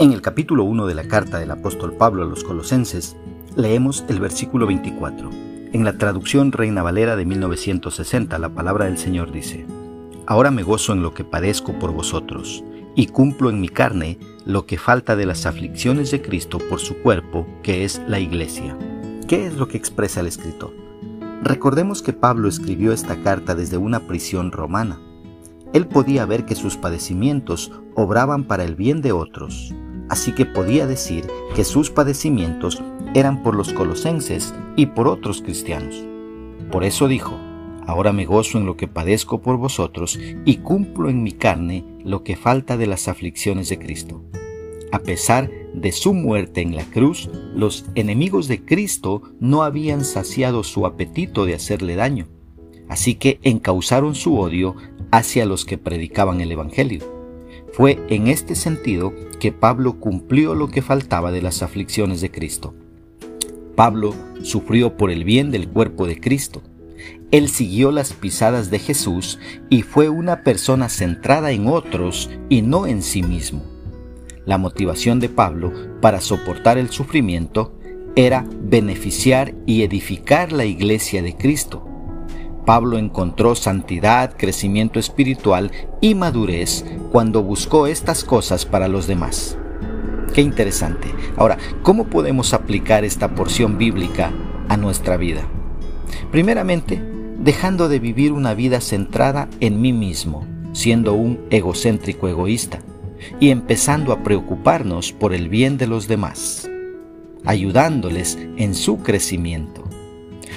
En el capítulo 1 de la carta del apóstol Pablo a los colosenses, leemos el versículo 24. En la traducción Reina Valera de 1960, la palabra del Señor dice, Ahora me gozo en lo que padezco por vosotros, y cumplo en mi carne lo que falta de las aflicciones de Cristo por su cuerpo, que es la iglesia. ¿Qué es lo que expresa el escritor? Recordemos que Pablo escribió esta carta desde una prisión romana. Él podía ver que sus padecimientos obraban para el bien de otros, así que podía decir que sus padecimientos eran por los colosenses y por otros cristianos. Por eso dijo, Ahora me gozo en lo que padezco por vosotros y cumplo en mi carne lo que falta de las aflicciones de Cristo. A pesar de su muerte en la cruz, los enemigos de Cristo no habían saciado su apetito de hacerle daño, así que encausaron su odio hacia los que predicaban el Evangelio. Fue en este sentido que Pablo cumplió lo que faltaba de las aflicciones de Cristo. Pablo sufrió por el bien del cuerpo de Cristo. Él siguió las pisadas de Jesús y fue una persona centrada en otros y no en sí mismo. La motivación de Pablo para soportar el sufrimiento era beneficiar y edificar la iglesia de Cristo. Pablo encontró santidad, crecimiento espiritual y madurez cuando buscó estas cosas para los demás. Qué interesante. Ahora, ¿cómo podemos aplicar esta porción bíblica a nuestra vida? Primeramente, dejando de vivir una vida centrada en mí mismo, siendo un egocéntrico egoísta, y empezando a preocuparnos por el bien de los demás, ayudándoles en su crecimiento.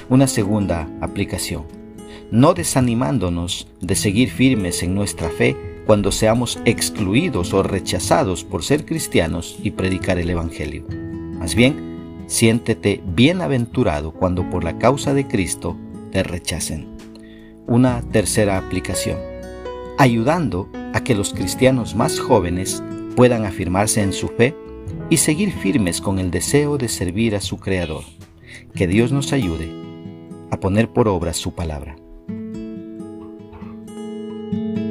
Una segunda aplicación no desanimándonos de seguir firmes en nuestra fe cuando seamos excluidos o rechazados por ser cristianos y predicar el Evangelio. Más bien, siéntete bienaventurado cuando por la causa de Cristo te rechacen. Una tercera aplicación. Ayudando a que los cristianos más jóvenes puedan afirmarse en su fe y seguir firmes con el deseo de servir a su Creador. Que Dios nos ayude a poner por obra su palabra. Thank you.